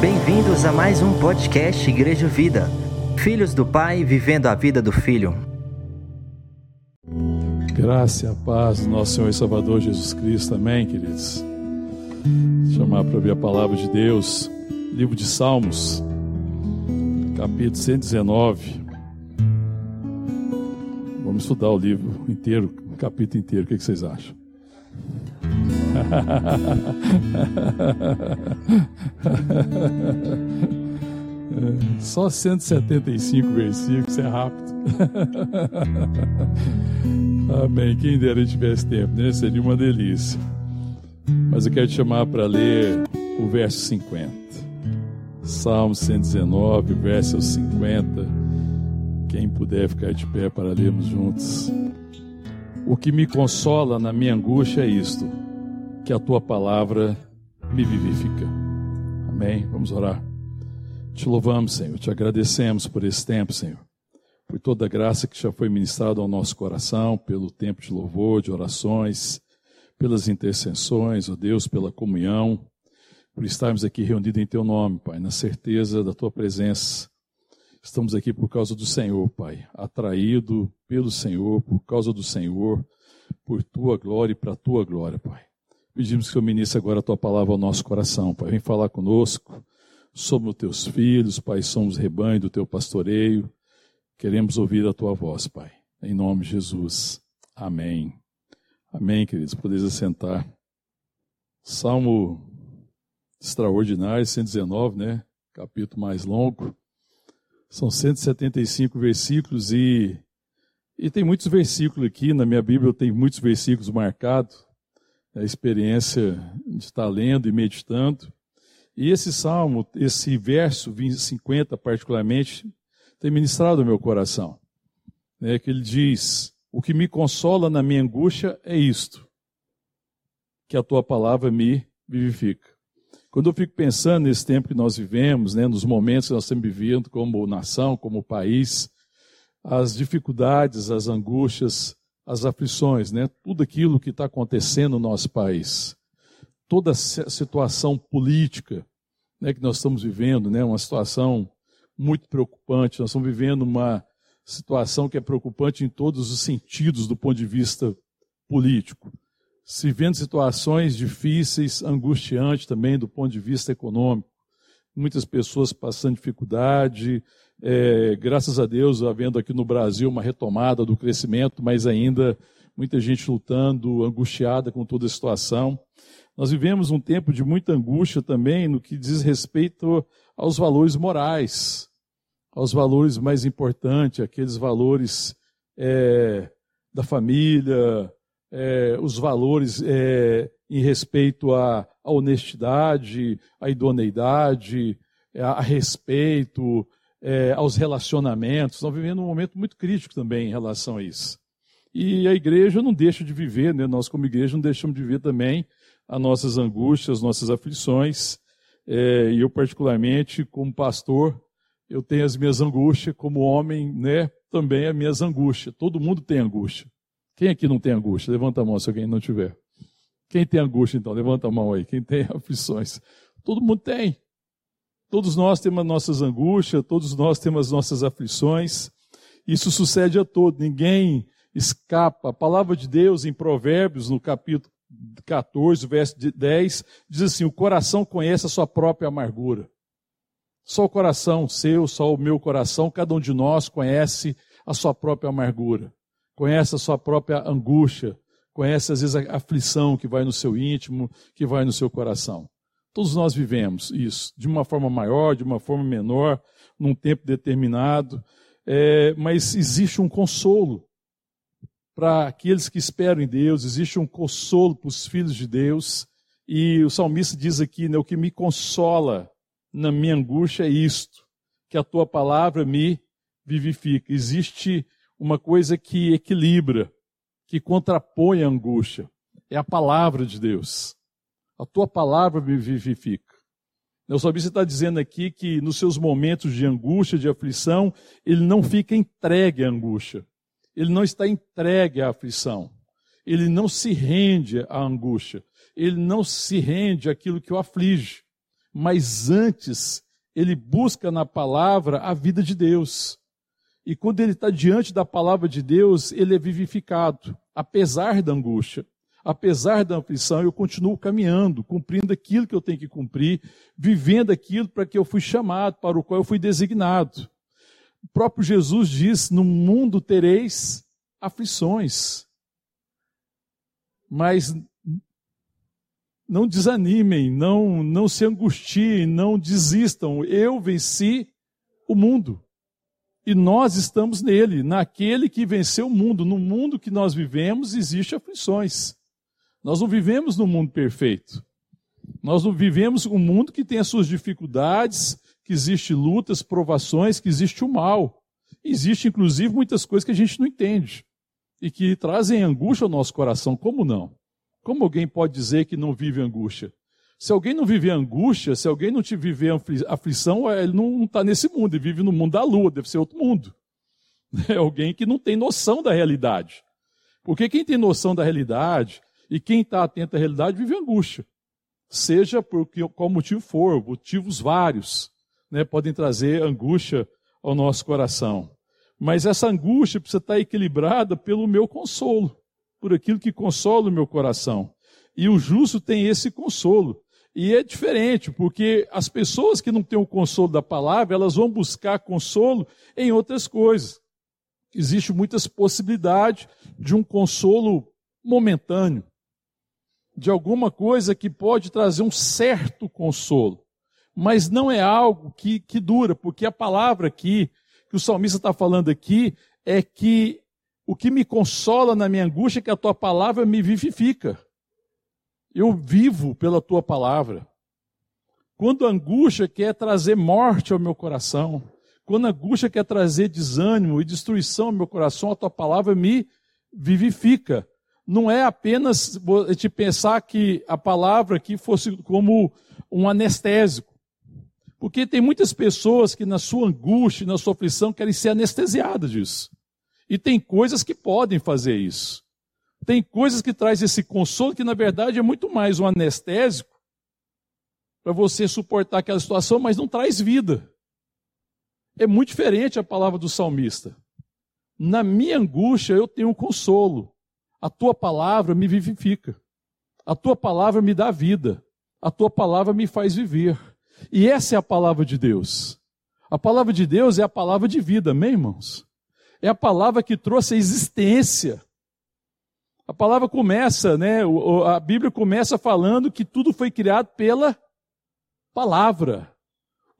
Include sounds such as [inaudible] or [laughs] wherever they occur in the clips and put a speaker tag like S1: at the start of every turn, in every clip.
S1: Bem-vindos a mais um podcast Igreja Vida. Filhos do Pai vivendo a vida do Filho.
S2: Graça e a paz do nosso Senhor e Salvador Jesus Cristo. Amém, queridos. Chamar para ver a palavra de Deus. Livro de Salmos, capítulo 119. Vamos estudar o livro inteiro, capítulo inteiro. O que vocês acham? [laughs] Só 175 versículos, é rápido. [laughs] Amém. Quem dera gente tivesse tempo, né? Seria uma delícia. Mas eu quero te chamar para ler o verso 50. Salmo 119, verso 50. Quem puder ficar de pé para lermos juntos. O que me consola na minha angústia é isto: que a tua palavra me vivifica. Amém. Vamos orar. Te louvamos, Senhor, te agradecemos por esse tempo, Senhor, por toda a graça que já foi ministrada ao nosso coração, pelo tempo de louvor, de orações, pelas intercessões, ó Deus, pela comunhão, por estarmos aqui reunidos em Teu nome, Pai, na certeza da Tua presença. Estamos aqui por causa do Senhor, Pai, atraído pelo Senhor, por causa do Senhor, por Tua glória e para Tua glória, Pai. Pedimos que o ministre agora a Tua palavra ao nosso coração, Pai. Vem falar conosco somos teus filhos, Pai, somos rebanho do teu pastoreio. Queremos ouvir a tua voz, Pai. Em nome de Jesus. Amém. Amém, queridos. Podeis assentar. Salmo extraordinário, 119, né? Capítulo mais longo. São 175 versículos e, e tem muitos versículos aqui. Na minha Bíblia tenho muitos versículos marcados. A experiência de estar lendo e meditando. E esse salmo, esse verso 50 particularmente, tem ministrado o meu coração. Né, que ele diz: O que me consola na minha angústia é isto, que a tua palavra me vivifica. Quando eu fico pensando nesse tempo que nós vivemos, né, nos momentos que nós estamos vivendo como nação, como país, as dificuldades, as angústias, as aflições, né, tudo aquilo que está acontecendo no nosso país toda a situação política né, que nós estamos vivendo, né, uma situação muito preocupante. Nós estamos vivendo uma situação que é preocupante em todos os sentidos do ponto de vista político. Se vendo situações difíceis, angustiantes também do ponto de vista econômico. Muitas pessoas passando dificuldade, é, graças a Deus, havendo aqui no Brasil uma retomada do crescimento, mas ainda muita gente lutando, angustiada com toda a situação. Nós vivemos um tempo de muita angústia também no que diz respeito aos valores morais, aos valores mais importantes, aqueles valores é, da família, é, os valores é, em respeito à, à, honestidade, à idoneidade, a, a respeito, é, aos relacionamentos. Estamos vivendo um momento muito crítico também em relação a isso. E a igreja não deixa de viver, né? nós como igreja não deixamos de viver também as nossas angústias, as nossas aflições. É, e eu, particularmente, como pastor, eu tenho as minhas angústias, como homem, né? Também as minhas angústias. Todo mundo tem angústia. Quem aqui não tem angústia? Levanta a mão se alguém não tiver. Quem tem angústia, então? Levanta a mão aí. Quem tem [laughs] aflições? Todo mundo tem. Todos nós temos as nossas angústias, todos nós temos as nossas aflições. Isso sucede a todos, ninguém escapa. A palavra de Deus em Provérbios, no capítulo 14, verso 10, diz assim: O coração conhece a sua própria amargura. Só o coração seu, só o meu coração, cada um de nós conhece a sua própria amargura, conhece a sua própria angústia, conhece às vezes a aflição que vai no seu íntimo, que vai no seu coração. Todos nós vivemos isso, de uma forma maior, de uma forma menor, num tempo determinado, é, mas existe um consolo para aqueles que esperam em Deus, existe um consolo para os filhos de Deus. E o salmista diz aqui: né, o que me consola na minha angústia é isto, que a tua palavra me vivifica. Existe uma coisa que equilibra, que contrapõe a angústia. É a palavra de Deus. A tua palavra me vivifica. O salmista está dizendo aqui que nos seus momentos de angústia, de aflição, ele não fica entregue à angústia ele não está entregue à aflição. ele não se rende à angústia, ele não se rende àquilo que o aflige, mas antes ele busca na palavra a vida de Deus. E quando ele está diante da palavra de Deus, ele é vivificado, apesar da angústia, apesar da aflição, eu continuo caminhando, cumprindo aquilo que eu tenho que cumprir, vivendo aquilo para que eu fui chamado, para o qual eu fui designado. O próprio Jesus diz: No mundo tereis aflições. Mas não desanimem, não, não se angustiem, não desistam. Eu venci o mundo. E nós estamos nele, naquele que venceu o mundo. No mundo que nós vivemos, existem aflições. Nós não vivemos num mundo perfeito. Nós não vivemos um mundo que tem as suas dificuldades, que existe lutas, provações, que existe o mal. Existe, inclusive, muitas coisas que a gente não entende e que trazem angústia ao nosso coração. Como não? Como alguém pode dizer que não vive angústia? Se alguém não vive angústia, se alguém não te viver aflição, é, ele não está nesse mundo, ele vive no mundo da lua, deve ser outro mundo. [laughs] É alguém que não tem noção da realidade. Porque quem tem noção da realidade e quem está atento à realidade vive angústia. Seja por qual motivo for, motivos vários, né, podem trazer angústia ao nosso coração. Mas essa angústia precisa estar equilibrada pelo meu consolo, por aquilo que consola o meu coração. E o justo tem esse consolo. E é diferente, porque as pessoas que não têm o consolo da palavra, elas vão buscar consolo em outras coisas. Existem muitas possibilidades de um consolo momentâneo, de alguma coisa que pode trazer um certo consolo, mas não é algo que, que dura, porque a palavra aqui, que o salmista está falando aqui, é que o que me consola na minha angústia é que a tua palavra me vivifica. Eu vivo pela tua palavra. Quando a angústia quer trazer morte ao meu coração, quando a angústia quer trazer desânimo e destruição ao meu coração, a tua palavra me vivifica. Não é apenas te pensar que a palavra aqui fosse como um anestésico. Porque tem muitas pessoas que na sua angústia, na sua aflição, querem ser anestesiadas disso. E tem coisas que podem fazer isso. Tem coisas que traz esse consolo que na verdade é muito mais um anestésico para você suportar aquela situação, mas não traz vida. É muito diferente a palavra do salmista. Na minha angústia eu tenho um consolo. A tua palavra me vivifica. A tua palavra me dá vida. A tua palavra me faz viver. E essa é a palavra de Deus. A palavra de Deus é a palavra de vida, amém, irmãos? É a palavra que trouxe a existência. A palavra começa, né? A Bíblia começa falando que tudo foi criado pela palavra.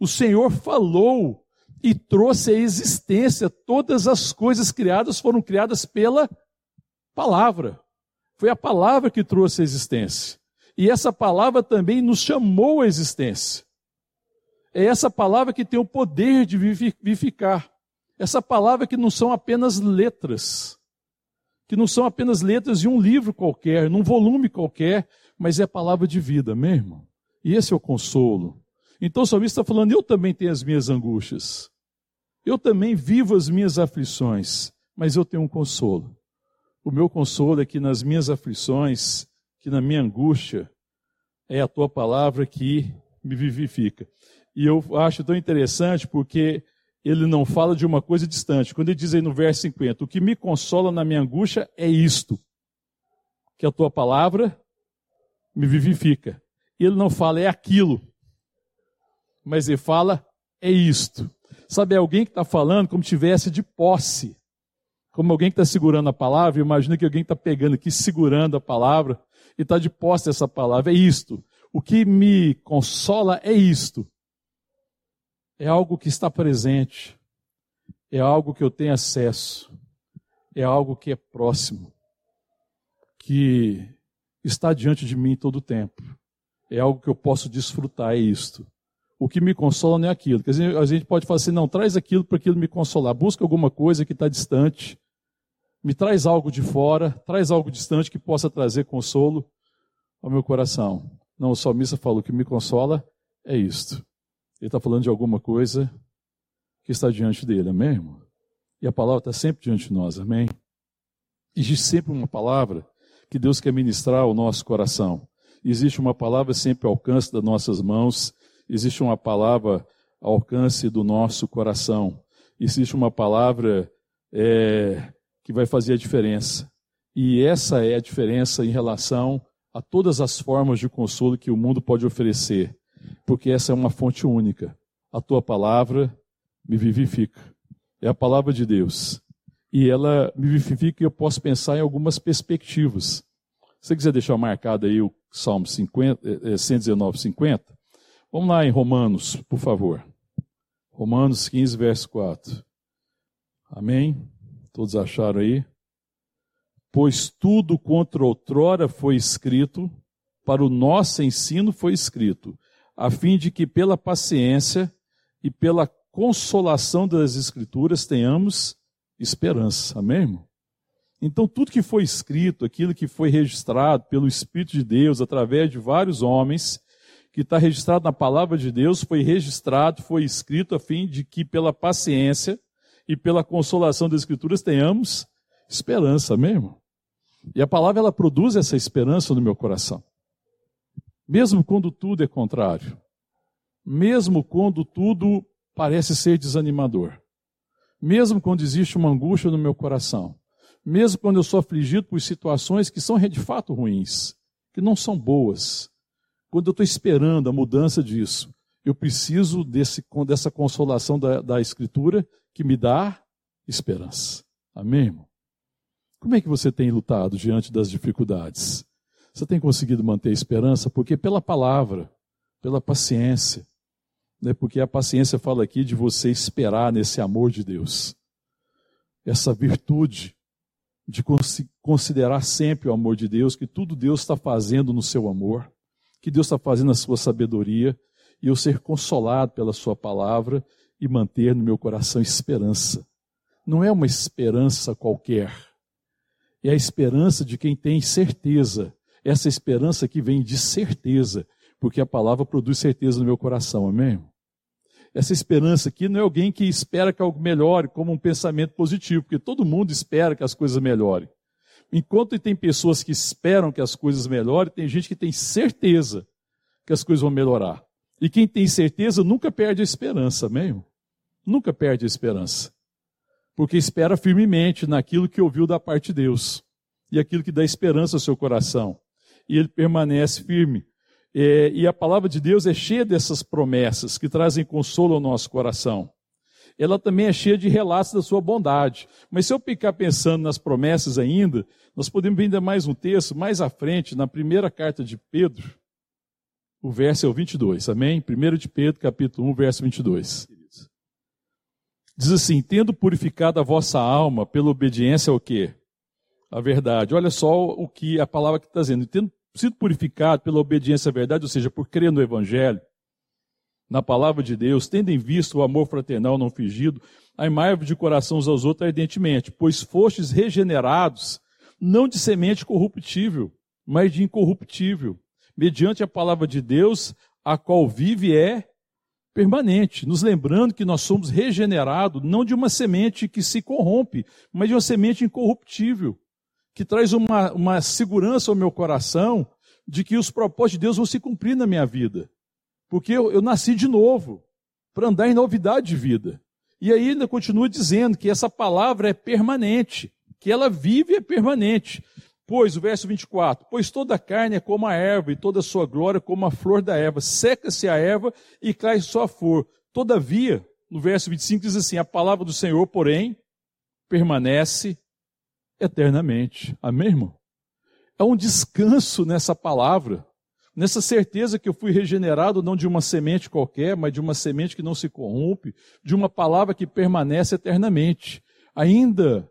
S2: O Senhor falou e trouxe a existência. Todas as coisas criadas foram criadas pela palavra. Foi a palavra que trouxe a existência. E essa palavra também nos chamou à existência. É essa palavra que tem o poder de vivificar. Essa palavra que não são apenas letras, que não são apenas letras de um livro qualquer, num volume qualquer, mas é a palavra de vida, mesmo. E esse é o consolo. Então o salmista está falando: eu também tenho as minhas angústias, eu também vivo as minhas aflições, mas eu tenho um consolo. O meu consolo é que nas minhas aflições, que na minha angústia, é a tua palavra que me vivifica. E eu acho tão interessante porque ele não fala de uma coisa distante. Quando ele diz aí no verso 50, o que me consola na minha angústia é isto, que a tua palavra me vivifica. Ele não fala é aquilo, mas ele fala é isto. Sabe, é alguém que está falando como tivesse de posse. Como alguém que está segurando a palavra, imagina que alguém está pegando aqui, segurando a palavra, e está de posse dessa palavra. É isto. O que me consola é isto é algo que está presente, é algo que eu tenho acesso, é algo que é próximo, que está diante de mim todo o tempo. É algo que eu posso desfrutar, é isto. O que me consola não é aquilo. Quer dizer, a gente pode falar assim, não, traz aquilo para aquilo me consolar. Busca alguma coisa que está distante. Me traz algo de fora, traz algo distante que possa trazer consolo ao meu coração. Não, o salmista falou, que me consola é isto. Ele está falando de alguma coisa que está diante dele, amém, irmão? E a palavra está sempre diante de nós, amém? Existe sempre uma palavra que Deus quer ministrar ao nosso coração. Existe uma palavra sempre ao alcance das nossas mãos, existe uma palavra ao alcance do nosso coração, existe uma palavra é, que vai fazer a diferença. E essa é a diferença em relação a todas as formas de consolo que o mundo pode oferecer, porque essa é uma fonte única. A tua palavra me vivifica. É a palavra de Deus. E ela me vivifica e eu posso pensar em algumas perspectivas. Se você quiser deixar marcado aí o Salmo 50, 119, 50, vamos lá em Romanos, por favor. Romanos 15, verso 4. Amém? Todos acharam aí? Pois tudo contra outrora foi escrito, para o nosso ensino foi escrito, a fim de que pela paciência e pela consolação das Escrituras tenhamos esperança. Amém? Irmão? Então, tudo que foi escrito, aquilo que foi registrado pelo Espírito de Deus através de vários homens, que está registrado na palavra de Deus, foi registrado, foi escrito a fim de que pela paciência e pela consolação das Escrituras tenhamos esperança mesmo. E a palavra ela produz essa esperança no meu coração. Mesmo quando tudo é contrário. Mesmo quando tudo parece ser desanimador. Mesmo quando existe uma angústia no meu coração. Mesmo quando eu sou afligido por situações que são de fato ruins, que não são boas. Quando eu estou esperando a mudança disso, eu preciso desse, dessa consolação da, da Escritura que me dá esperança. Amém, irmão? Como é que você tem lutado diante das dificuldades? Você tem conseguido manter a esperança? Porque pela palavra, pela paciência, né? porque a paciência fala aqui de você esperar nesse amor de Deus. Essa virtude de considerar sempre o amor de Deus, que tudo Deus está fazendo no seu amor, que Deus está fazendo na sua sabedoria, e eu ser consolado pela sua palavra e manter no meu coração esperança. Não é uma esperança qualquer é a esperança de quem tem certeza. Essa esperança que vem de certeza, porque a palavra produz certeza no meu coração, amém? Essa esperança aqui não é alguém que espera que algo melhore como um pensamento positivo, porque todo mundo espera que as coisas melhorem. Enquanto tem pessoas que esperam que as coisas melhorem, tem gente que tem certeza que as coisas vão melhorar. E quem tem certeza nunca perde a esperança, amém? Nunca perde a esperança porque espera firmemente naquilo que ouviu da parte de Deus e aquilo que dá esperança ao seu coração. E ele permanece firme. É, e a palavra de Deus é cheia dessas promessas que trazem consolo ao nosso coração. Ela também é cheia de relatos da sua bondade. Mas se eu ficar pensando nas promessas ainda, nós podemos ver ainda mais um texto, mais à frente, na primeira carta de Pedro, o verso é o 22, amém? 1 de Pedro, capítulo 1, verso 22. Diz assim: tendo purificado a vossa alma pela obediência ao quê? A verdade. Olha só o que a palavra que está dizendo. Tendo sido purificado pela obediência à verdade, ou seja, por crer no Evangelho, na palavra de Deus, tendo em vista o amor fraternal não fingido, amai-vos de coração uns aos outros ardentemente, pois fostes regenerados, não de semente corruptível, mas de incorruptível, mediante a palavra de Deus, a qual vive é permanente, nos lembrando que nós somos regenerados não de uma semente que se corrompe, mas de uma semente incorruptível, que traz uma, uma segurança ao meu coração de que os propósitos de Deus vão se cumprir na minha vida. Porque eu, eu nasci de novo, para andar em novidade de vida. E aí ainda continua dizendo que essa palavra é permanente, que ela vive e é permanente. Pois, o verso 24: Pois toda a carne é como a erva, e toda a sua glória como a flor da erva. Seca-se a erva e cai só a flor. Todavia, no verso 25 diz assim: A palavra do Senhor, porém, permanece eternamente. Amém, irmão? É um descanso nessa palavra, nessa certeza que eu fui regenerado não de uma semente qualquer, mas de uma semente que não se corrompe, de uma palavra que permanece eternamente. Ainda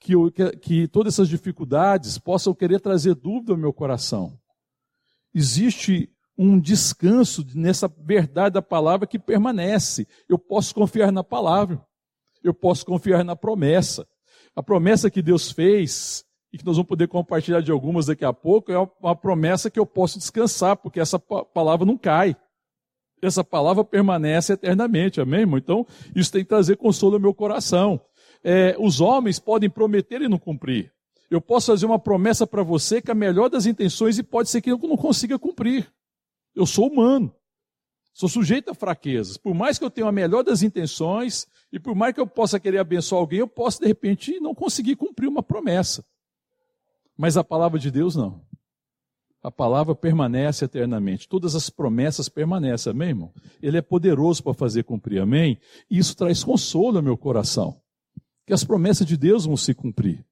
S2: que, eu, que, que todas essas dificuldades possam querer trazer dúvida ao meu coração. Existe um descanso nessa verdade da palavra que permanece. Eu posso confiar na palavra. Eu posso confiar na promessa. A promessa que Deus fez, e que nós vamos poder compartilhar de algumas daqui a pouco, é uma promessa que eu posso descansar, porque essa palavra não cai. Essa palavra permanece eternamente, amém, irmão? Então, isso tem que trazer consolo ao meu coração é, os homens podem prometer e não cumprir. Eu posso fazer uma promessa para você que é a melhor das intenções e pode ser que eu não consiga cumprir. Eu sou humano. Sou sujeito a fraquezas. Por mais que eu tenha a melhor das intenções e por mais que eu possa querer abençoar alguém, eu posso de repente não conseguir cumprir uma promessa. Mas a palavra de Deus não. A palavra permanece eternamente. Todas as promessas permanecem, amém, irmão? Ele é poderoso para fazer cumprir, amém? E isso traz consolo ao meu coração. Que as promessas de Deus vão se cumprir.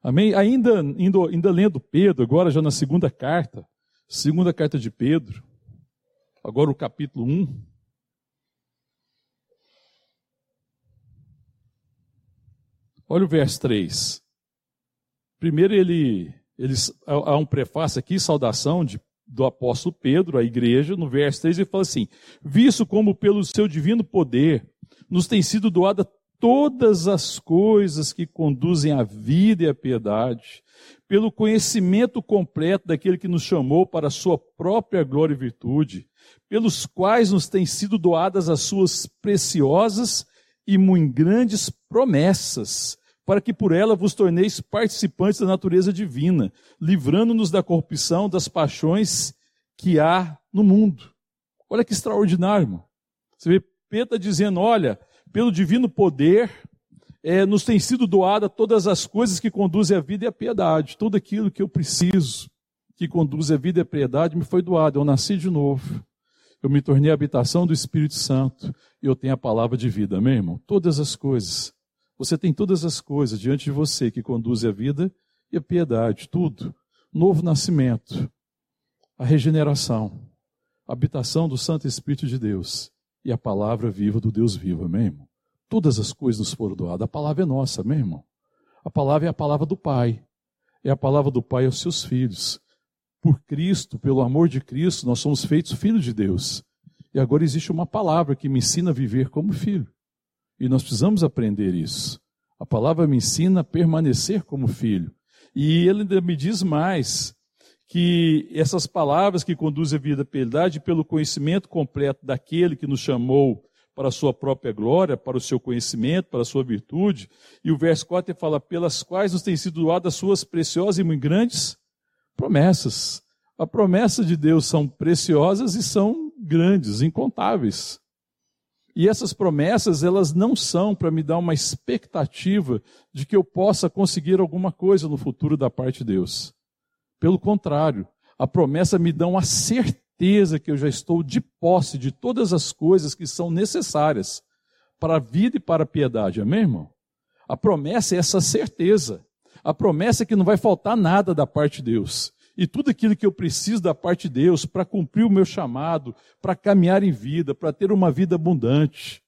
S2: Amém? Ainda, ainda, ainda lendo Pedro, agora já na segunda carta, segunda carta de Pedro, agora o capítulo 1. Olha o verso 3. Primeiro ele, ele há um prefácio aqui, saudação de, do apóstolo Pedro à igreja, no verso 3 ele fala assim: Visto como pelo seu divino poder nos tem sido doada todas as coisas que conduzem à vida e à piedade, pelo conhecimento completo daquele que nos chamou para a sua própria glória e virtude, pelos quais nos têm sido doadas as suas preciosas e muito grandes promessas, para que por ela vos torneis participantes da natureza divina, livrando-nos da corrupção das paixões que há no mundo. Olha que extraordinário, irmão. Você vê Pedro está dizendo: olha, pelo divino poder, é, nos tem sido doada todas as coisas que conduzem à vida e à piedade. Tudo aquilo que eu preciso, que conduz à vida e à piedade, me foi doado. Eu nasci de novo. Eu me tornei a habitação do Espírito Santo. E eu tenho a palavra de vida, amém, irmão? Todas as coisas. Você tem todas as coisas diante de você que conduzem à vida e à piedade. Tudo. Novo nascimento. A regeneração. A habitação do Santo Espírito de Deus e a palavra viva do Deus vivo, amém, irmão? Todas as coisas nos foram doadas. A palavra é nossa, amém, irmão? A palavra é a palavra do Pai. É a palavra do Pai aos seus filhos. Por Cristo, pelo amor de Cristo, nós somos feitos filhos de Deus. E agora existe uma palavra que me ensina a viver como filho. E nós precisamos aprender isso. A palavra me ensina a permanecer como filho. E ele ainda me diz mais, que essas palavras que conduzem a vida à piedade, pelo conhecimento completo daquele que nos chamou para a sua própria glória, para o seu conhecimento, para a sua virtude. E o verso 4 fala, pelas quais nos têm sido doadas suas preciosas e muito grandes promessas. A promessa de Deus são preciosas e são grandes, incontáveis. E essas promessas, elas não são para me dar uma expectativa de que eu possa conseguir alguma coisa no futuro da parte de Deus. Pelo contrário, a promessa me dá uma certeza que eu já estou de posse de todas as coisas que são necessárias para a vida e para a piedade. Amém, irmão? A promessa é essa certeza. A promessa é que não vai faltar nada da parte de Deus. E tudo aquilo que eu preciso da parte de Deus para cumprir o meu chamado, para caminhar em vida, para ter uma vida abundante,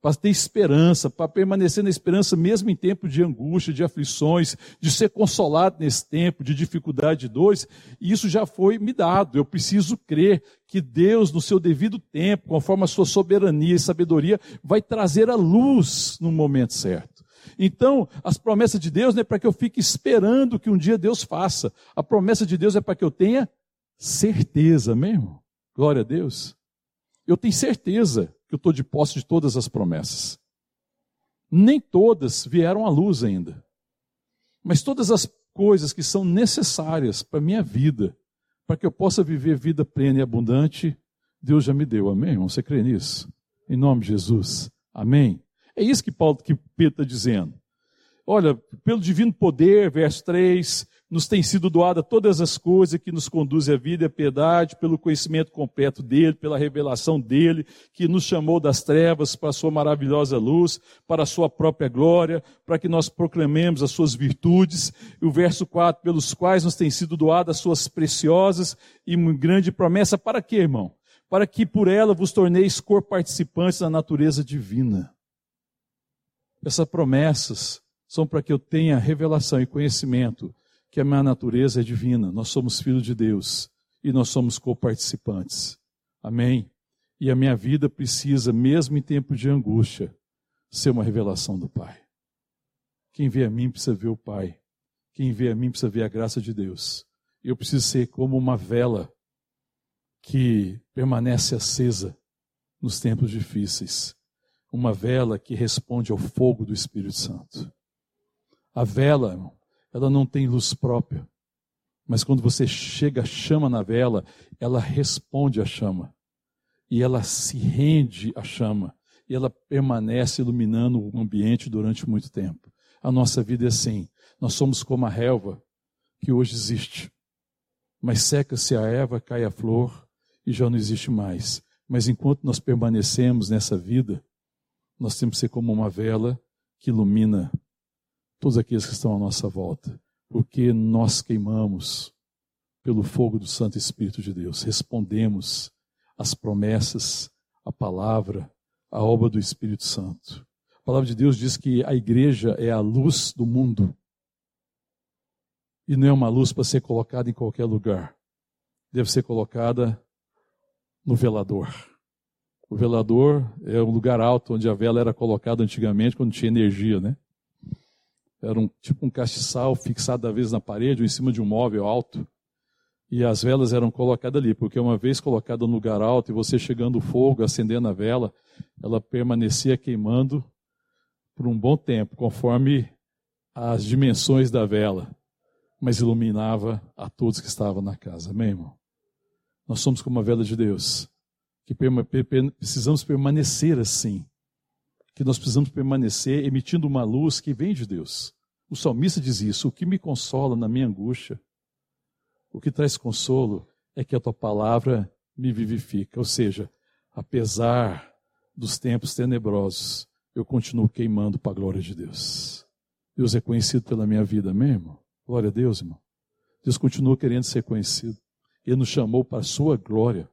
S2: para ter esperança, para permanecer na esperança mesmo em tempo de angústia, de aflições, de ser consolado nesse tempo de dificuldade de dores, e isso já foi me dado. Eu preciso crer que Deus, no seu devido tempo, conforme a sua soberania e sabedoria, vai trazer a luz no momento certo. Então, as promessas de Deus não é para que eu fique esperando que um dia Deus faça. A promessa de Deus é para que eu tenha certeza mesmo. Glória a Deus. Eu tenho certeza que eu estou de posse de todas as promessas. Nem todas vieram à luz ainda. Mas todas as coisas que são necessárias para a minha vida, para que eu possa viver vida plena e abundante, Deus já me deu. Amém? Você crê nisso? Em nome de Jesus. Amém? É isso que Paulo, que Pedro está dizendo. Olha, pelo divino poder, verso 3, nos tem sido doada todas as coisas que nos conduzem à vida e à piedade, pelo conhecimento completo dele, pela revelação dele, que nos chamou das trevas para a sua maravilhosa luz, para a sua própria glória, para que nós proclamemos as suas virtudes. E o verso 4, pelos quais nos tem sido doadas as suas preciosas e grande promessa, para quê, irmão? Para que por ela vos torneis cor-participantes da natureza divina. Essas promessas são para que eu tenha revelação e conhecimento que a minha natureza é divina, nós somos filhos de Deus e nós somos coparticipantes. Amém? E a minha vida precisa, mesmo em tempo de angústia, ser uma revelação do Pai. Quem vê a mim precisa ver o Pai. Quem vê a mim precisa ver a graça de Deus. Eu preciso ser como uma vela que permanece acesa nos tempos difíceis. Uma vela que responde ao fogo do Espírito Santo. A vela ela não tem luz própria. Mas quando você chega, chama na vela, ela responde à chama. E ela se rende à chama. E ela permanece iluminando o ambiente durante muito tempo. A nossa vida é assim. Nós somos como a relva que hoje existe. Mas seca-se a erva, cai a flor e já não existe mais. Mas enquanto nós permanecemos nessa vida, nós temos que ser como uma vela que ilumina todos aqueles que estão à nossa volta, porque nós queimamos pelo fogo do Santo Espírito de Deus, respondemos às promessas, à palavra, à obra do Espírito Santo. A palavra de Deus diz que a igreja é a luz do mundo. E não é uma luz para ser colocada em qualquer lugar. Deve ser colocada no velador. O velador é um lugar alto onde a vela era colocada antigamente quando tinha energia, né? Era um tipo um castiçal fixado às vezes na parede ou em cima de um móvel alto. E as velas eram colocadas ali, porque uma vez colocada no lugar alto e você chegando o fogo, acendendo a vela, ela permanecia queimando por um bom tempo, conforme as dimensões da vela, mas iluminava a todos que estavam na casa. Amém, irmão? Nós somos como a vela de Deus, que precisamos permanecer assim que nós precisamos permanecer emitindo uma luz que vem de Deus. O salmista diz isso: o que me consola na minha angústia, o que traz consolo é que a tua palavra me vivifica. Ou seja, apesar dos tempos tenebrosos, eu continuo queimando para a glória de Deus. Deus é conhecido pela minha vida mesmo. Glória a Deus, irmão. Deus continua querendo ser conhecido. Ele nos chamou para a sua glória.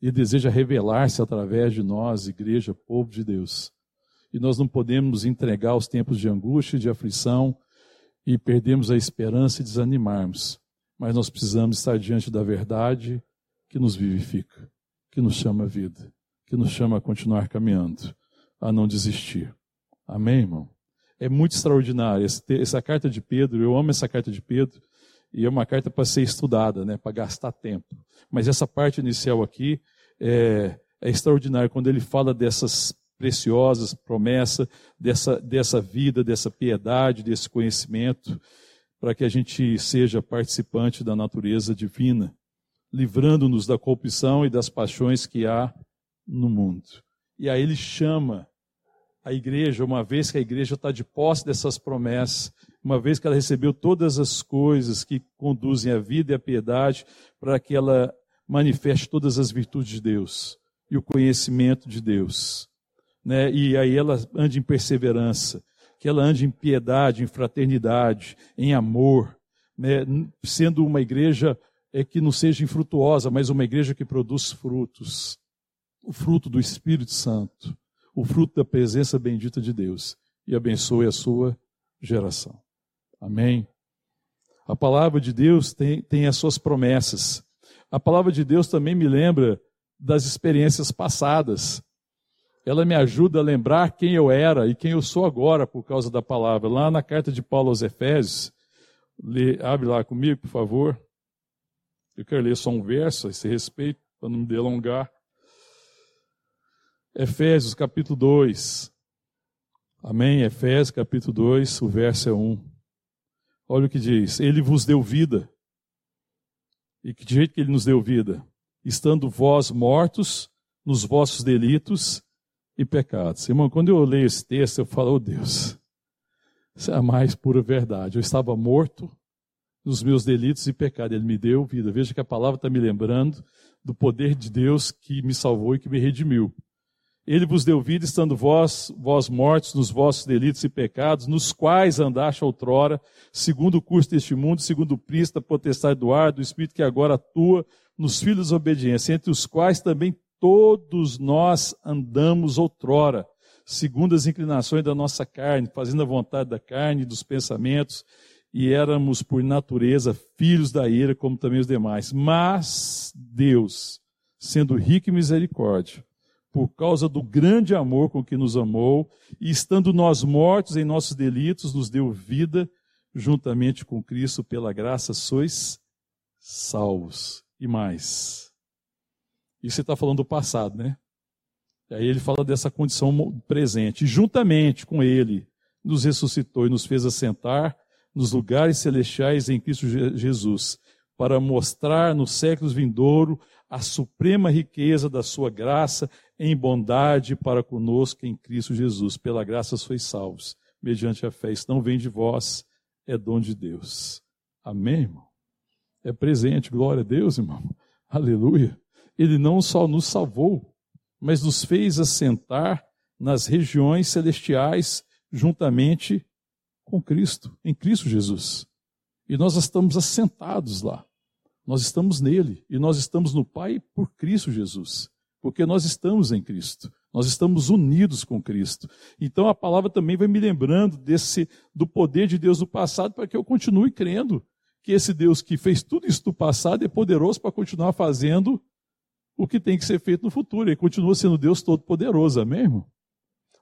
S2: Ele deseja revelar-se através de nós, igreja, povo de Deus e nós não podemos entregar os tempos de angústia e de aflição e perdermos a esperança e desanimarmos. Mas nós precisamos estar diante da verdade que nos vivifica, que nos chama a vida, que nos chama a continuar caminhando, a não desistir. Amém, irmão? É muito extraordinário. Essa carta de Pedro, eu amo essa carta de Pedro, e é uma carta para ser estudada, né, para gastar tempo. Mas essa parte inicial aqui é, é extraordinária quando ele fala dessas preciosas promessa dessa, dessa vida, dessa piedade, desse conhecimento, para que a gente seja participante da natureza divina, livrando-nos da corrupção e das paixões que há no mundo. E aí ele chama a igreja, uma vez que a igreja está de posse dessas promessas, uma vez que ela recebeu todas as coisas que conduzem à vida e à piedade, para que ela manifeste todas as virtudes de Deus e o conhecimento de Deus né? e aí ela ande em perseverança, que ela ande em piedade, em fraternidade, em amor, né? sendo uma igreja é, que não seja infrutuosa, mas uma igreja que produz frutos. O fruto do Espírito Santo, o fruto da presença bendita de Deus. E abençoe a sua geração. Amém? A palavra de Deus tem, tem as suas promessas. A palavra de Deus também me lembra das experiências passadas ela me ajuda a lembrar quem eu era e quem eu sou agora por causa da palavra. Lá na carta de Paulo aos Efésios, lê, abre lá comigo, por favor. Eu quero ler só um verso a esse respeito, para não me delongar. Efésios capítulo 2. Amém? Efésios capítulo 2, o verso é 1. Olha o que diz: Ele vos deu vida. E que jeito que ele nos deu vida? Estando vós mortos nos vossos delitos e pecados. Irmão, quando eu leio esse texto, eu falo, oh Deus, isso é a mais pura verdade. Eu estava morto nos meus delitos e pecados. Ele me deu vida. Veja que a palavra está me lembrando do poder de Deus que me salvou e que me redimiu. Ele vos deu vida, estando vós, vós mortos nos vossos delitos e pecados, nos quais andaste outrora, segundo o curso deste mundo, segundo o príncipe da potestade do ar, do Espírito que agora atua nos filhos da obediência, entre os quais também todos nós andamos outrora, segundo as inclinações da nossa carne, fazendo a vontade da carne e dos pensamentos, e éramos por natureza filhos da ira, como também os demais. Mas Deus, sendo rico em misericórdia, por causa do grande amor com que nos amou, e estando nós mortos em nossos delitos, nos deu vida juntamente com Cristo, pela graça sois salvos. E mais isso você está falando do passado, né? E aí ele fala dessa condição presente. Juntamente com ele, nos ressuscitou e nos fez assentar nos lugares celestiais em Cristo Jesus, para mostrar nos séculos vindouros a suprema riqueza da sua graça em bondade para conosco em Cristo Jesus. Pela graça sois salvos, mediante a fé. Isso não vem de vós, é dom de Deus. Amém, irmão? É presente, glória a Deus, irmão. [laughs] Aleluia. Ele não só nos salvou, mas nos fez assentar nas regiões celestiais juntamente com Cristo, em Cristo Jesus. E nós estamos assentados lá. Nós estamos nele e nós estamos no Pai por Cristo Jesus, porque nós estamos em Cristo. Nós estamos unidos com Cristo. Então a palavra também vai me lembrando desse do poder de Deus no passado para que eu continue crendo que esse Deus que fez tudo isso no passado é poderoso para continuar fazendo o que tem que ser feito no futuro. Ele continua sendo Deus todo poderoso, amém, irmão?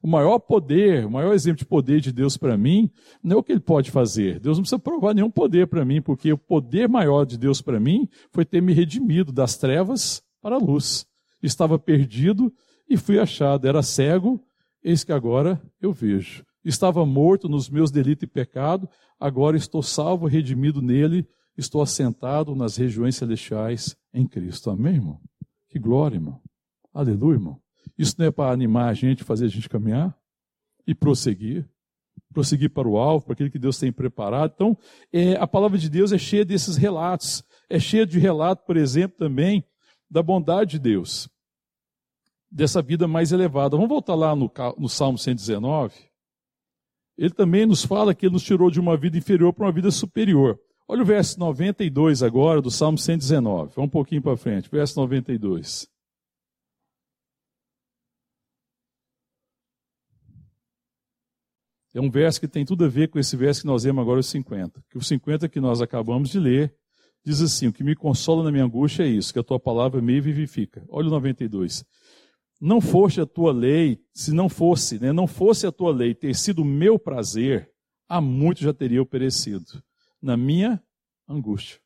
S2: O maior poder, o maior exemplo de poder de Deus para mim, não é o que ele pode fazer. Deus não precisa provar nenhum poder para mim, porque o poder maior de Deus para mim foi ter me redimido das trevas para a luz. Estava perdido e fui achado. Era cego, eis que agora eu vejo. Estava morto nos meus delitos e pecado, agora estou salvo, redimido nele, estou assentado nas regiões celestiais em Cristo. Amém, irmão? Que glória, irmão. Aleluia, irmão. Isso não é para animar a gente, fazer a gente caminhar e prosseguir, prosseguir para o alvo, para aquilo que Deus tem preparado. Então, é, a palavra de Deus é cheia desses relatos. É cheia de relato, por exemplo, também da bondade de Deus, dessa vida mais elevada. Vamos voltar lá no, no Salmo 119. Ele também nos fala que ele nos tirou de uma vida inferior para uma vida superior. Olha o verso 92 agora do Salmo 119. Vamos um pouquinho para frente. Verso 92. É um verso que tem tudo a ver com esse verso que nós lemos agora, os 50. Que o 50 que nós acabamos de ler diz assim: O que me consola na minha angústia é isso, que a tua palavra me vivifica. Olha o 92. Não fosse a tua lei, se não fosse, né, não fosse a tua lei ter sido meu prazer, há muito já teria eu perecido. Na minha angústia.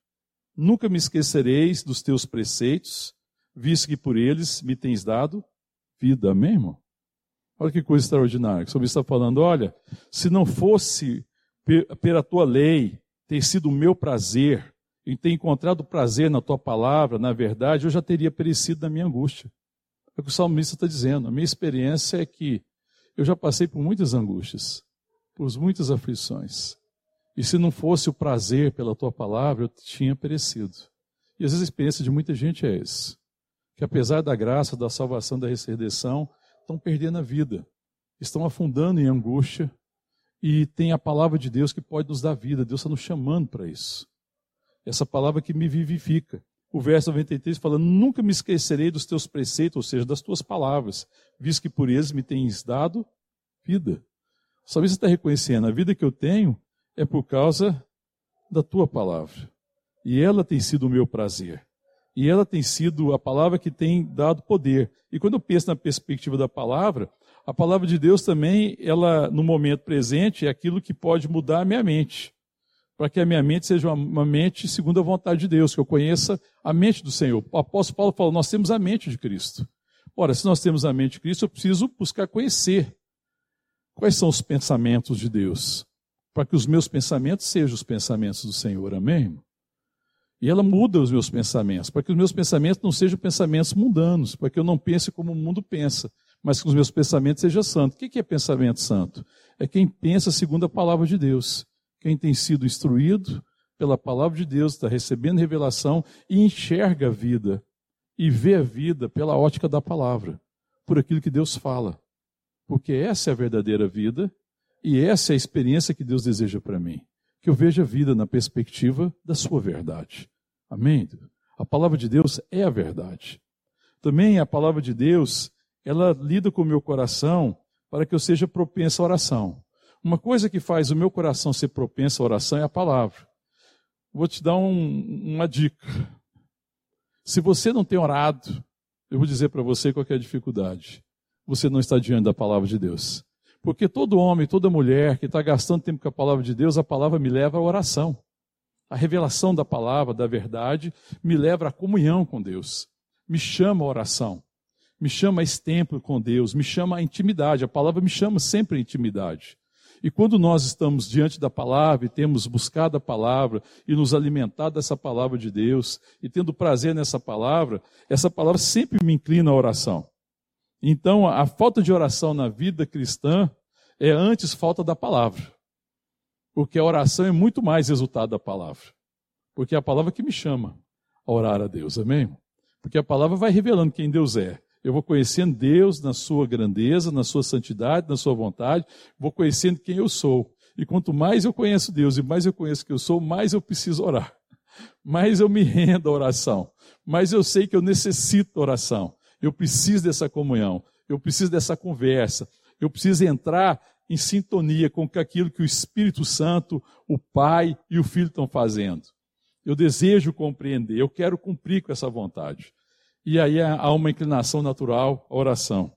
S2: Nunca me esquecereis dos teus preceitos, visto que por eles me tens dado vida. Amém, irmão? Olha que coisa extraordinária. O salmista está falando: olha, se não fosse pela tua lei ter sido o meu prazer, e ter encontrado prazer na tua palavra, na verdade, eu já teria perecido na minha angústia. É o que o salmista está dizendo. A minha experiência é que eu já passei por muitas angústias, por muitas aflições. E se não fosse o prazer pela tua palavra, eu tinha perecido. E às vezes a experiência de muita gente é essa. Que apesar da graça, da salvação, da redenção, estão perdendo a vida, estão afundando em angústia e tem a palavra de Deus que pode nos dar vida. Deus está nos chamando para isso. Essa palavra que me vivifica. O verso 93 fala: Nunca me esquecerei dos teus preceitos, ou seja, das tuas palavras, visto que por eles me tens dado vida. Só você está reconhecendo, a vida que eu tenho é por causa da tua palavra. E ela tem sido o meu prazer. E ela tem sido a palavra que tem dado poder. E quando eu penso na perspectiva da palavra, a palavra de Deus também, ela no momento presente, é aquilo que pode mudar a minha mente. Para que a minha mente seja uma mente segundo a vontade de Deus, que eu conheça a mente do Senhor. O apóstolo Paulo falou: nós temos a mente de Cristo. Ora, se nós temos a mente de Cristo, eu preciso buscar conhecer quais são os pensamentos de Deus, para que os meus pensamentos sejam os pensamentos do Senhor. Amém? E ela muda os meus pensamentos, para que os meus pensamentos não sejam pensamentos mundanos, para que eu não pense como o mundo pensa, mas que os meus pensamentos sejam santos. O que é pensamento santo? É quem pensa segundo a palavra de Deus. Quem tem sido instruído pela palavra de Deus, está recebendo revelação e enxerga a vida e vê a vida pela ótica da palavra, por aquilo que Deus fala. Porque essa é a verdadeira vida e essa é a experiência que Deus deseja para mim. Que eu veja a vida na perspectiva da sua verdade. Amém? A palavra de Deus é a verdade. Também a palavra de Deus, ela lida com o meu coração para que eu seja propenso à oração. Uma coisa que faz o meu coração ser propenso à oração é a palavra. Vou te dar um, uma dica. Se você não tem orado, eu vou dizer para você qual é a dificuldade. Você não está diante da palavra de Deus. Porque todo homem, toda mulher que está gastando tempo com a palavra de Deus, a palavra me leva à oração a revelação da palavra, da verdade, me leva à comunhão com Deus, me chama à oração, me chama a esse templo com Deus, me chama à intimidade. A palavra me chama sempre à intimidade. E quando nós estamos diante da palavra e temos buscado a palavra e nos alimentado dessa palavra de Deus e tendo prazer nessa palavra, essa palavra sempre me inclina à oração. Então, a falta de oração na vida cristã é antes falta da palavra. Porque a oração é muito mais resultado da palavra. Porque é a palavra que me chama a orar a Deus, amém? Porque a palavra vai revelando quem Deus é. Eu vou conhecendo Deus na sua grandeza, na sua santidade, na sua vontade, vou conhecendo quem eu sou. E quanto mais eu conheço Deus e mais eu conheço quem eu sou, mais eu preciso orar. Mais eu me rendo à oração. Mais eu sei que eu necessito oração. Eu preciso dessa comunhão. Eu preciso dessa conversa. Eu preciso entrar em sintonia com aquilo que o Espírito Santo, o Pai e o Filho estão fazendo. Eu desejo compreender, eu quero cumprir com essa vontade. E aí há uma inclinação natural à oração.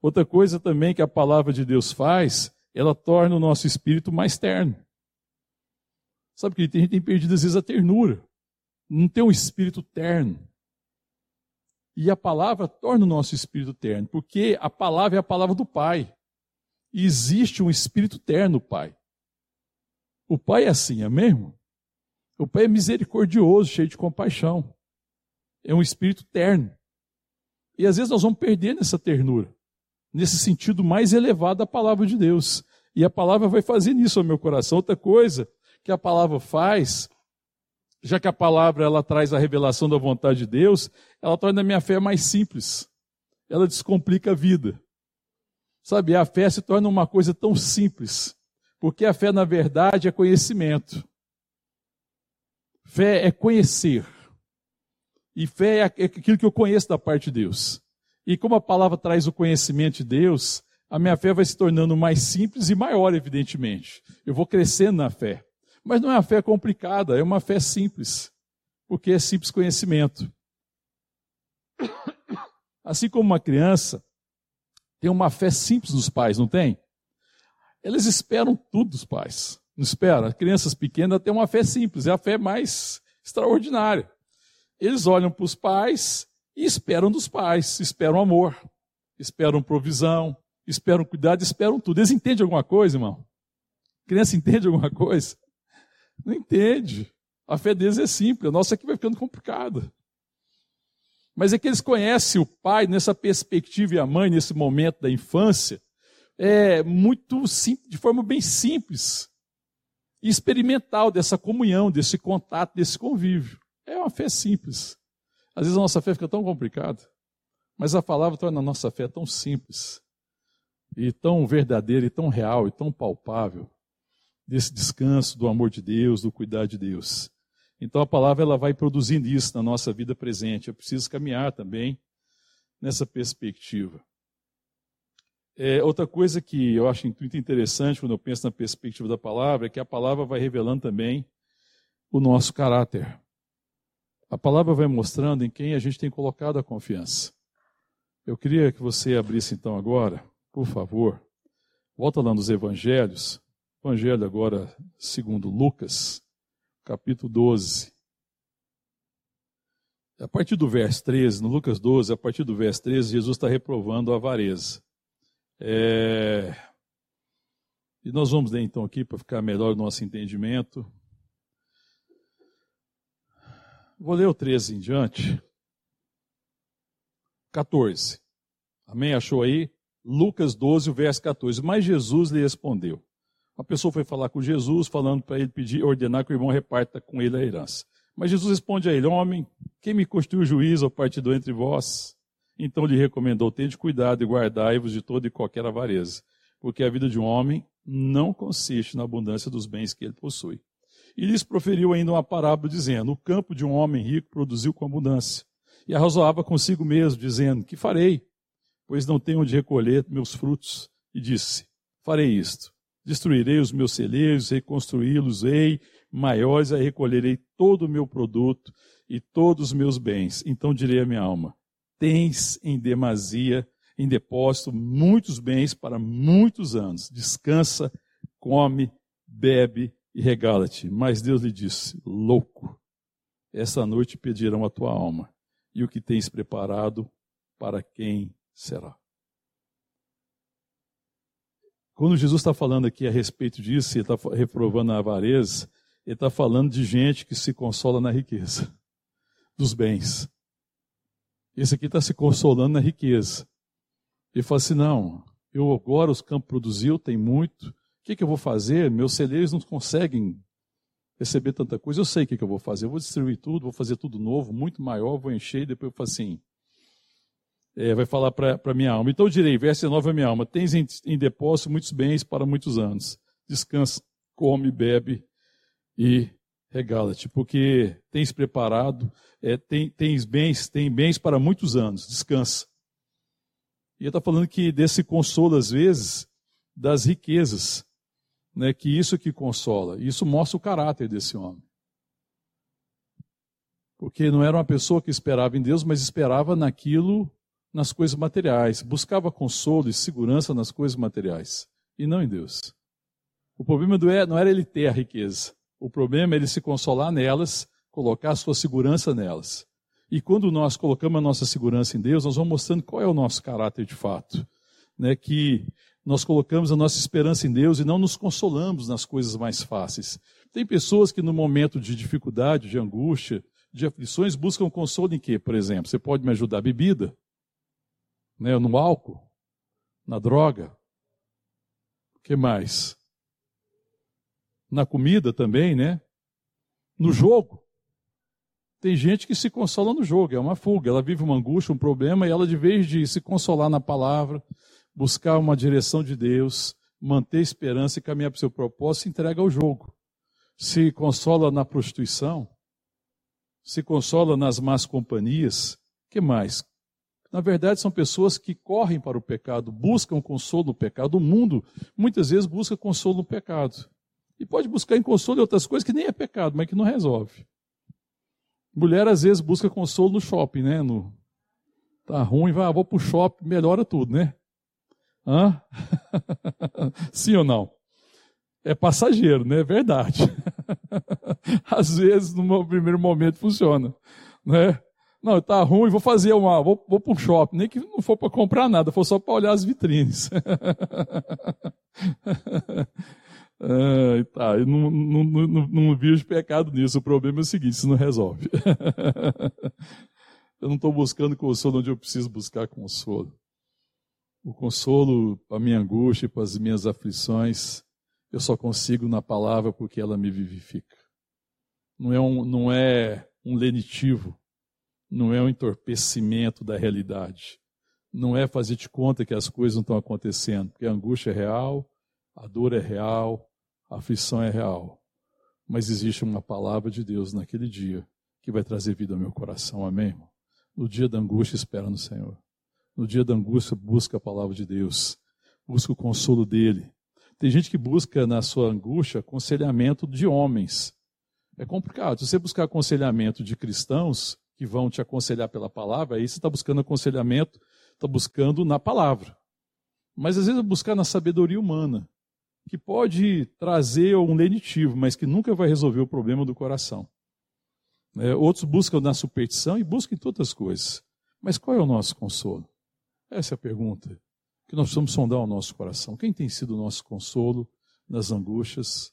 S2: Outra coisa também que a palavra de Deus faz, ela torna o nosso espírito mais terno. Sabe que a gente tem perdido às vezes a ternura. Não tem um espírito terno. E a palavra torna o nosso espírito terno, porque a palavra é a palavra do Pai. E existe um espírito terno, Pai. O Pai é assim, é mesmo? O Pai é misericordioso, cheio de compaixão. É um espírito terno. E às vezes nós vamos perder nessa ternura, nesse sentido mais elevado da palavra de Deus. E a palavra vai fazer nisso ao meu coração. Outra coisa que a palavra faz, já que a palavra ela traz a revelação da vontade de Deus, ela torna a minha fé mais simples. Ela descomplica a vida. Sabe, a fé se torna uma coisa tão simples, porque a fé, na verdade, é conhecimento. Fé é conhecer. E fé é, é aquilo que eu conheço da parte de Deus. E como a palavra traz o conhecimento de Deus, a minha fé vai se tornando mais simples e maior, evidentemente. Eu vou crescendo na fé. Mas não é uma fé complicada, é uma fé simples. Porque é simples conhecimento. Assim como uma criança tem uma fé simples dos pais, não tem? Eles esperam tudo dos pais. Não espera? Crianças pequenas têm uma fé simples, é a fé mais extraordinária. Eles olham para os pais e esperam dos pais, esperam amor, esperam provisão, esperam cuidado, esperam tudo. Eles entendem alguma coisa, irmão? A criança entende alguma coisa? Não entende. A fé deles é simples, a nossa aqui vai ficando complicada. Mas é que eles conhecem o pai nessa perspectiva e a mãe nesse momento da infância, é muito simples, de forma bem simples e experimental dessa comunhão, desse contato, desse convívio. É uma fé simples. Às vezes a nossa fé fica tão complicada, mas a palavra torna a nossa fé tão simples, e tão verdadeira, e tão real, e tão palpável, desse descanso do amor de Deus, do cuidar de Deus. Então a palavra ela vai produzindo isso na nossa vida presente. Eu preciso caminhar também nessa perspectiva. É, outra coisa que eu acho muito interessante quando eu penso na perspectiva da palavra é que a palavra vai revelando também o nosso caráter. A palavra vai mostrando em quem a gente tem colocado a confiança. Eu queria que você abrisse então agora, por favor, volta lá nos evangelhos, evangelho agora segundo Lucas, capítulo 12. A partir do verso 13, no Lucas 12, a partir do verso 13, Jesus está reprovando a avareza. É... E nós vamos ler então aqui para ficar melhor o nosso entendimento. Vou ler o 13 em diante. 14. Amém? Achou aí? Lucas 12, o verso 14. Mas Jesus lhe respondeu. Uma pessoa foi falar com Jesus, falando para ele pedir, ordenar que o irmão reparta com ele a herança. Mas Jesus responde a ele: Homem, quem me constituiu juiz ou partidor entre vós? Então lhe recomendou: Tende cuidado e guardai-vos de toda e qualquer avareza, porque a vida de um homem não consiste na abundância dos bens que ele possui. E lhes proferiu ainda uma parábola, dizendo: O campo de um homem rico produziu com abundância. E arrazoava consigo mesmo, dizendo: Que farei? Pois não tenho onde recolher meus frutos. E disse: Farei isto: Destruirei os meus celeiros, reconstruí-los-ei maiores, aí recolherei todo o meu produto e todos os meus bens. Então direi à minha alma: tens em demasia, em depósito, muitos bens para muitos anos. Descansa, come, bebe e regala-te. Mas Deus lhe disse: louco, essa noite pedirão a tua alma, e o que tens preparado, para quem será? Quando Jesus está falando aqui a respeito disso, ele está reprovando a avareza, ele está falando de gente que se consola na riqueza dos bens. Esse aqui está se consolando na riqueza. Ele fala assim: não, eu agora os campos produziu, tem muito. O que, que eu vou fazer? Meus celeiros não conseguem receber tanta coisa. Eu sei o que, que eu vou fazer. Eu vou distribuir tudo, vou fazer tudo novo, muito maior, vou encher e depois eu falo assim. É, vai falar para a minha alma. Então direi, verso 9 a minha alma: Tens em, em depósito muitos bens para muitos anos. Descansa, come, bebe e regala-te, porque tens preparado, é, tem, tens bens, tem bens para muitos anos. Descansa. E ele está falando que desse consolo, às vezes, das riquezas, né, que isso que consola. Isso mostra o caráter desse homem. Porque não era uma pessoa que esperava em Deus, mas esperava naquilo, nas coisas materiais. Buscava consolo e segurança nas coisas materiais, e não em Deus. O problema não era ele ter a riqueza. O problema é ele se consolar nelas, colocar a sua segurança nelas. E quando nós colocamos a nossa segurança em Deus, nós vamos mostrando qual é o nosso caráter de fato. Né? Que nós colocamos a nossa esperança em Deus e não nos consolamos nas coisas mais fáceis. Tem pessoas que no momento de dificuldade, de angústia, de aflições, buscam consolo em quê, por exemplo? Você pode me ajudar? Bebida? Né? No álcool? Na droga? O que mais? Na comida também, né? No jogo. Tem gente que se consola no jogo, é uma fuga. Ela vive uma angústia, um problema, e ela, de vez de se consolar na palavra, buscar uma direção de Deus, manter esperança e caminhar para o seu propósito, se entrega ao jogo. Se consola na prostituição, se consola nas más companhias, que mais? Na verdade, são pessoas que correm para o pecado, buscam consolo no pecado. O mundo muitas vezes busca consolo no pecado. E pode buscar em consolo em outras coisas que nem é pecado, mas que não resolve. Mulher às vezes busca consolo no shopping, né? No, tá ruim, vai, ah, vou pro shopping, melhora tudo, né? Hã? [laughs] Sim ou não? É passageiro, né? É verdade. [laughs] às vezes, no primeiro momento, funciona, né? Não, tá ruim, vou fazer uma, vou, vou para um shopping, nem que não for para comprar nada, for só para olhar as vitrines. [laughs] Ah, tá, eu não, não, não, não vejo pecado nisso. O problema é o seguinte: isso não resolve. [laughs] eu não estou buscando consolo onde eu preciso buscar consolo. O consolo para minha angústia para as minhas aflições, eu só consigo na palavra porque ela me vivifica. Não é um, não é um lenitivo, não é um entorpecimento da realidade. Não é fazer de conta que as coisas não estão acontecendo, porque a angústia é real, a dor é real, a aflição é real. Mas existe uma palavra de Deus naquele dia que vai trazer vida ao meu coração. Amém, irmão? No dia da angústia, espera no Senhor. No dia da angústia, busca a palavra de Deus. Busca o consolo dele. Tem gente que busca na sua angústia aconselhamento de homens. É complicado. Se você buscar aconselhamento de cristãos que vão te aconselhar pela palavra, aí você está buscando aconselhamento, está buscando na palavra. Mas às vezes é buscar na sabedoria humana que pode trazer um lenitivo, mas que nunca vai resolver o problema do coração. É, outros buscam na superstição e buscam em todas as coisas. Mas qual é o nosso consolo? Essa é a pergunta que nós precisamos sondar o nosso coração. Quem tem sido o nosso consolo nas angústias,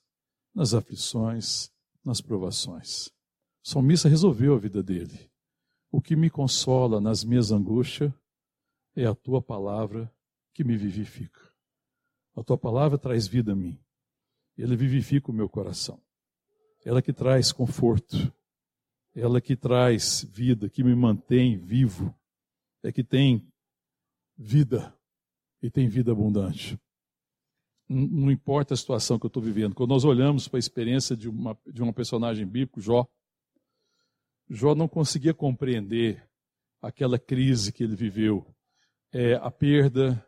S2: nas aflições, nas provações? O salmista resolveu a vida dele. O que me consola nas minhas angústias é a tua palavra que me vivifica. A tua palavra traz vida a mim. Ela vivifica o meu coração. Ela que traz conforto. Ela que traz vida, que me mantém vivo. É que tem vida e tem vida abundante. Não importa a situação que eu estou vivendo. Quando nós olhamos para a experiência de uma, de uma personagem bíblico, Jó, Jó não conseguia compreender aquela crise que ele viveu. É, a perda,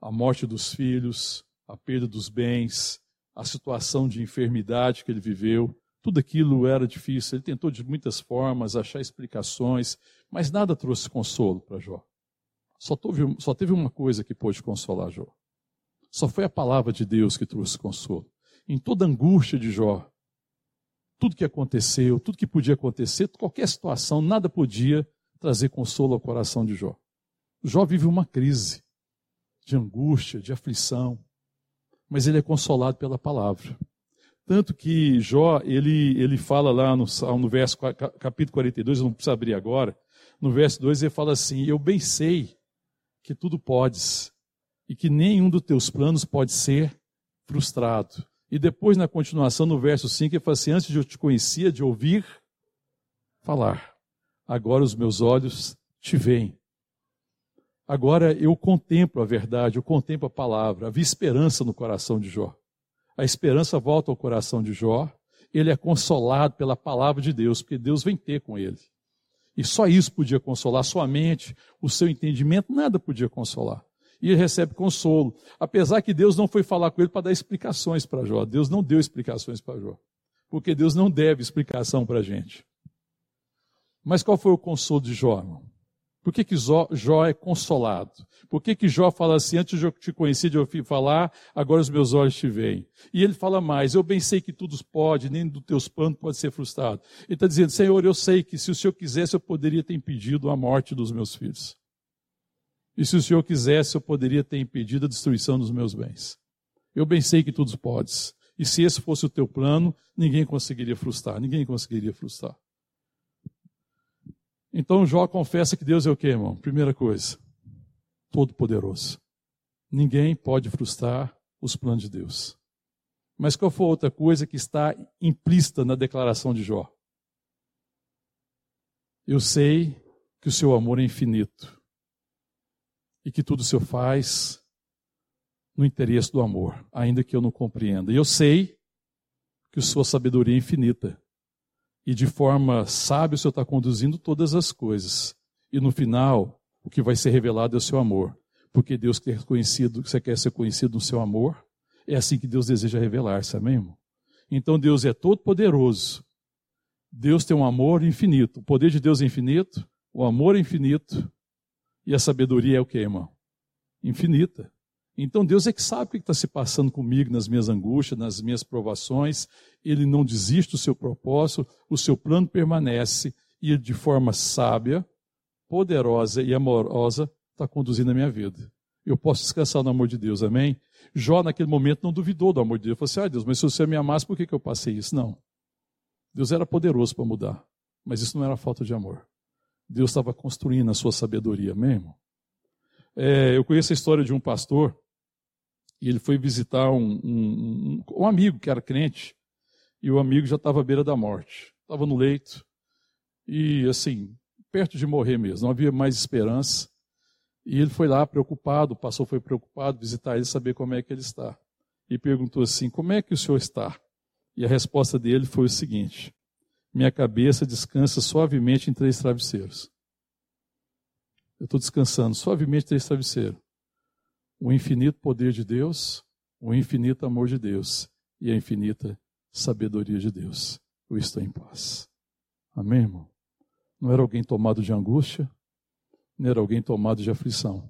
S2: a morte dos filhos, a perda dos bens, a situação de enfermidade que ele viveu, tudo aquilo era difícil. Ele tentou de muitas formas achar explicações, mas nada trouxe consolo para Jó. Só teve, só teve uma coisa que pôde consolar Jó. Só foi a palavra de Deus que trouxe consolo. Em toda a angústia de Jó, tudo que aconteceu, tudo que podia acontecer, qualquer situação, nada podia trazer consolo ao coração de Jó. Jó vive uma crise de angústia, de aflição. mas ele é consolado pela palavra. Tanto que Jó, ele, ele fala lá no, no verso capítulo 42, eu não preciso abrir agora, no verso 2 ele fala assim: Eu bem sei que tudo podes e que nenhum dos teus planos pode ser frustrado. E depois, na continuação, no verso 5, ele fala assim: Antes de eu te conhecia, de ouvir falar, agora os meus olhos te veem. Agora eu contemplo a verdade, eu contemplo a palavra. Havia esperança no coração de Jó. A esperança volta ao coração de Jó. Ele é consolado pela palavra de Deus, porque Deus vem ter com ele. E só isso podia consolar sua mente, o seu entendimento, nada podia consolar. E recebe consolo. Apesar que Deus não foi falar com ele para dar explicações para Jó. Deus não deu explicações para Jó. Porque Deus não deve explicação para a gente. Mas qual foi o consolo de Jó? Irmão? Por que, que Jó, é consolado? Por que, que Jó fala assim, antes de eu te conhecer, de eu falar, agora os meus olhos te veem? E ele fala mais, eu bem sei que tudo pode, nem dos teus planos pode ser frustrado. Ele está dizendo, Senhor, eu sei que se o Senhor quisesse, eu poderia ter impedido a morte dos meus filhos. E se o Senhor quisesse, eu poderia ter impedido a destruição dos meus bens. Eu bem sei que tudo podes. E se esse fosse o teu plano, ninguém conseguiria frustrar, ninguém conseguiria frustrar. Então Jó confessa que Deus é o que, irmão? Primeira coisa, todo-poderoso. Ninguém pode frustrar os planos de Deus. Mas qual foi outra coisa que está implícita na declaração de Jó? Eu sei que o seu amor é infinito e que tudo o Senhor faz no interesse do amor, ainda que eu não compreenda. E eu sei que sua sabedoria é infinita e de forma sábia o Senhor está conduzindo todas as coisas. E no final, o que vai ser revelado é o seu amor. Porque Deus quer conhecido, você quer ser conhecido no seu amor, é assim que Deus deseja revelar-se, amém, irmão? Então Deus é todo poderoso. Deus tem um amor infinito. O poder de Deus é infinito, o amor é infinito, e a sabedoria é o que, irmão? Infinita. Então Deus é que sabe o que está se passando comigo nas minhas angústias, nas minhas provações. Ele não desiste do seu propósito, o seu plano permanece e ele, de forma sábia, poderosa e amorosa, está conduzindo a minha vida. Eu posso descansar no amor de Deus, amém? Jó, naquele momento, não duvidou do amor de Deus. Ele falou assim: ah, Deus, mas se você me amasse, por que, que eu passei isso? Não. Deus era poderoso para mudar, mas isso não era falta de amor. Deus estava construindo a sua sabedoria mesmo. É, eu conheço a história de um pastor e ele foi visitar um, um, um, amigo que era crente, e o amigo já estava à beira da morte. Estava no leito, e assim, perto de morrer mesmo, não havia mais esperança. E ele foi lá preocupado, o pastor foi preocupado, visitar ele, saber como é que ele está. E perguntou assim: Como é que o senhor está? E a resposta dele foi o seguinte: Minha cabeça descansa suavemente em três travesseiros. Eu estou descansando suavemente em três travesseiros o infinito poder de Deus, o infinito amor de Deus e a infinita sabedoria de Deus. Eu estou em paz. Amém, irmão? Não era alguém tomado de angústia, não era alguém tomado de aflição,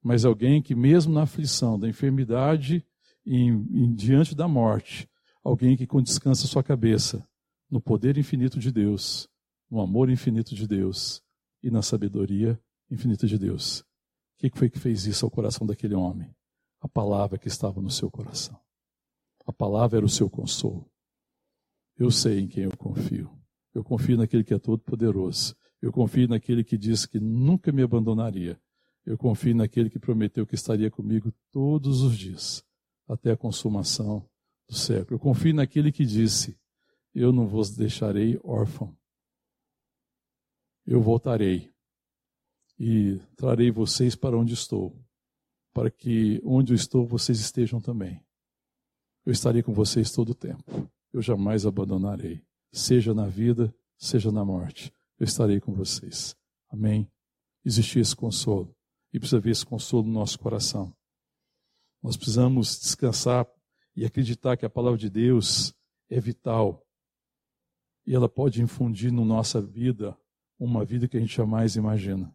S2: mas alguém que, mesmo na aflição da enfermidade e em, em, diante da morte, alguém que descansa sua cabeça no poder infinito de Deus, no amor infinito de Deus e na sabedoria infinita de Deus que foi que fez isso ao coração daquele homem? A palavra que estava no seu coração. A palavra era o seu consolo. Eu sei em quem eu confio. Eu confio naquele que é todo-poderoso. Eu confio naquele que disse que nunca me abandonaria. Eu confio naquele que prometeu que estaria comigo todos os dias, até a consumação do século. Eu confio naquele que disse: Eu não vos deixarei órfão. Eu voltarei e trarei vocês para onde estou, para que onde eu estou vocês estejam também. Eu estarei com vocês todo o tempo. Eu jamais abandonarei, seja na vida, seja na morte. Eu estarei com vocês. Amém. Existe esse consolo e precisa haver esse consolo no nosso coração. Nós precisamos descansar e acreditar que a palavra de Deus é vital e ela pode infundir na nossa vida uma vida que a gente jamais imagina.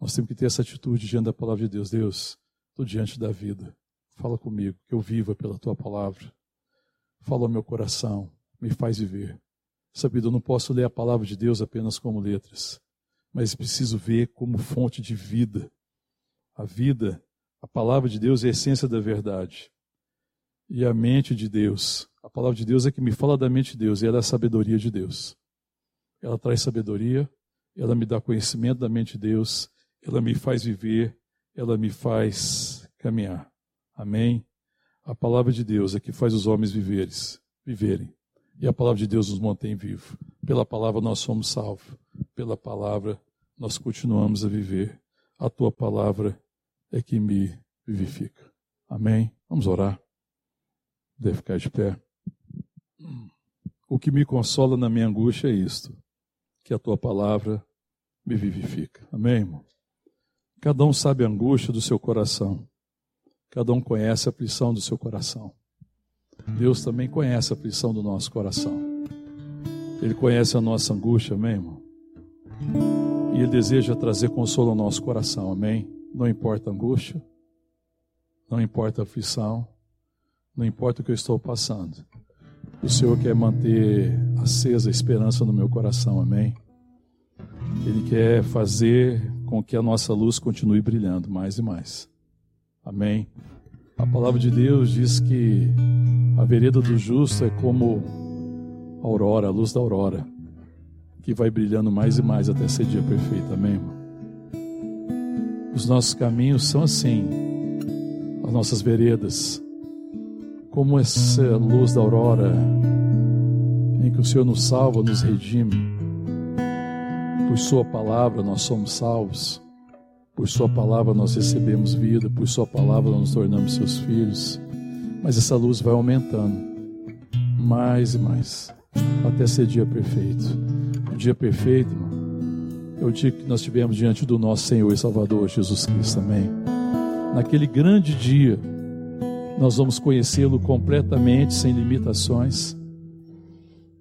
S2: Nós temos que ter essa atitude diante da palavra de Deus. Deus, estou diante da vida. Fala comigo, que eu viva pela tua palavra. Fala ao meu coração, me faz viver. Sabido, eu não posso ler a palavra de Deus apenas como letras, mas preciso ver como fonte de vida. A vida, a palavra de Deus é a essência da verdade. E a mente de Deus, a palavra de Deus é que me fala da mente de Deus, e ela é a sabedoria de Deus. Ela traz sabedoria, ela me dá conhecimento da mente de Deus, ela me faz viver, ela me faz caminhar. Amém? A palavra de Deus é que faz os homens viveres, viverem. E a palavra de Deus nos mantém vivos. Pela palavra nós somos salvos. Pela palavra nós continuamos a viver. A tua palavra é que me vivifica. Amém? Vamos orar. Deve ficar de pé. O que me consola na minha angústia é isto: que a tua palavra me vivifica. Amém, irmão? Cada um sabe a angústia do seu coração. Cada um conhece a aflição do seu coração. Deus também conhece a aflição do nosso coração. Ele conhece a nossa angústia, amém, irmão? E Ele deseja trazer consolo ao nosso coração, amém? Não importa a angústia, não importa a aflição, não importa o que eu estou passando. O Senhor quer manter acesa a esperança no meu coração, amém? Ele quer fazer com que a nossa luz continue brilhando mais e mais. Amém? A palavra de Deus diz que a vereda do justo é como a aurora, a luz da aurora, que vai brilhando mais e mais até ser dia perfeito. Amém, irmão? Os nossos caminhos são assim, as nossas veredas, como essa luz da aurora, em que o Senhor nos salva, nos redime. Por Sua palavra nós somos salvos. Por Sua palavra nós recebemos vida, por Sua palavra nós nos tornamos seus filhos. Mas essa luz vai aumentando mais e mais, até ser dia perfeito. O dia perfeito, irmão, é o dia que nós tivemos diante do nosso Senhor e Salvador Jesus Cristo, amém? Naquele grande dia, nós vamos conhecê-lo completamente, sem limitações.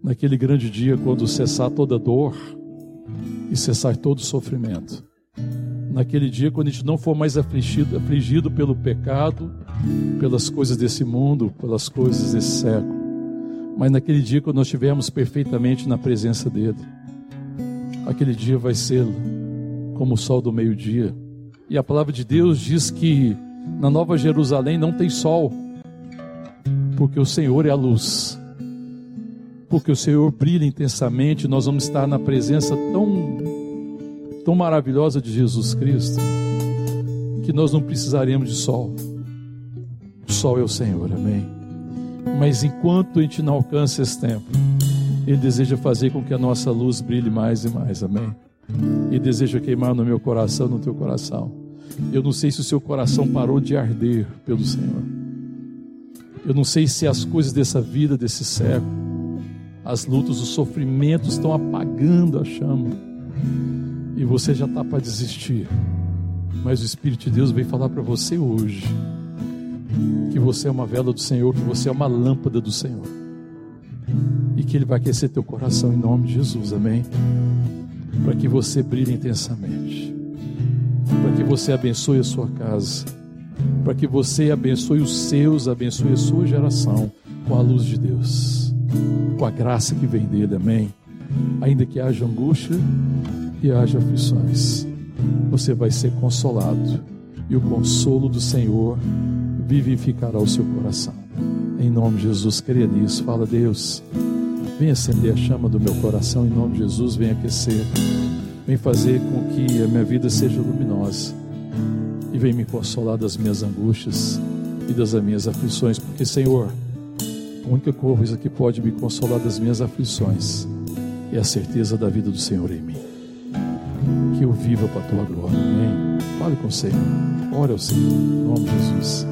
S2: Naquele grande dia, quando cessar toda dor e cessar todo sofrimento naquele dia, quando a gente não for mais afligido, afligido pelo pecado, pelas coisas desse mundo, pelas coisas desse século, mas naquele dia, quando nós estivermos perfeitamente na presença dEle, aquele dia vai ser como o sol do meio-dia. E a palavra de Deus diz que na Nova Jerusalém não tem sol, porque o Senhor é a luz. Porque o Senhor brilha intensamente, nós vamos estar na presença tão tão maravilhosa de Jesus Cristo, que nós não precisaremos de sol. O sol é o Senhor, amém. Mas enquanto a gente não alcança esse tempo, Ele deseja fazer com que a nossa luz brilhe mais e mais, amém. E deseja queimar no meu coração, no teu coração. Eu não sei se o seu coração parou de arder pelo Senhor. Eu não sei se as coisas dessa vida, desse século, as lutas, os sofrimentos estão apagando a chama e você já está para desistir. Mas o Espírito de Deus vem falar para você hoje que você é uma vela do Senhor, que você é uma lâmpada do Senhor. E que Ele vai aquecer teu coração em nome de Jesus, amém? Para que você brilhe intensamente. Para que você abençoe a sua casa. Para que você abençoe os seus, abençoe a sua geração com a luz de Deus. Com a graça que vem dele, amém? Ainda que haja angústia, e haja aflições, você vai ser consolado, e o consolo do Senhor vivificará o seu coração. Em nome de Jesus, creia nisso. Fala, Deus, vem acender a chama do meu coração, em nome de Jesus, vem aquecer, vem fazer com que a minha vida seja luminosa, e vem me consolar das minhas angústias e das minhas aflições, porque, Senhor, a única coisa que pode me consolar das minhas aflições é a certeza da vida do Senhor em mim que eu viva para a tua glória. Amém. Fale com o Senhor. Ore ao Senhor. Em nome de Jesus.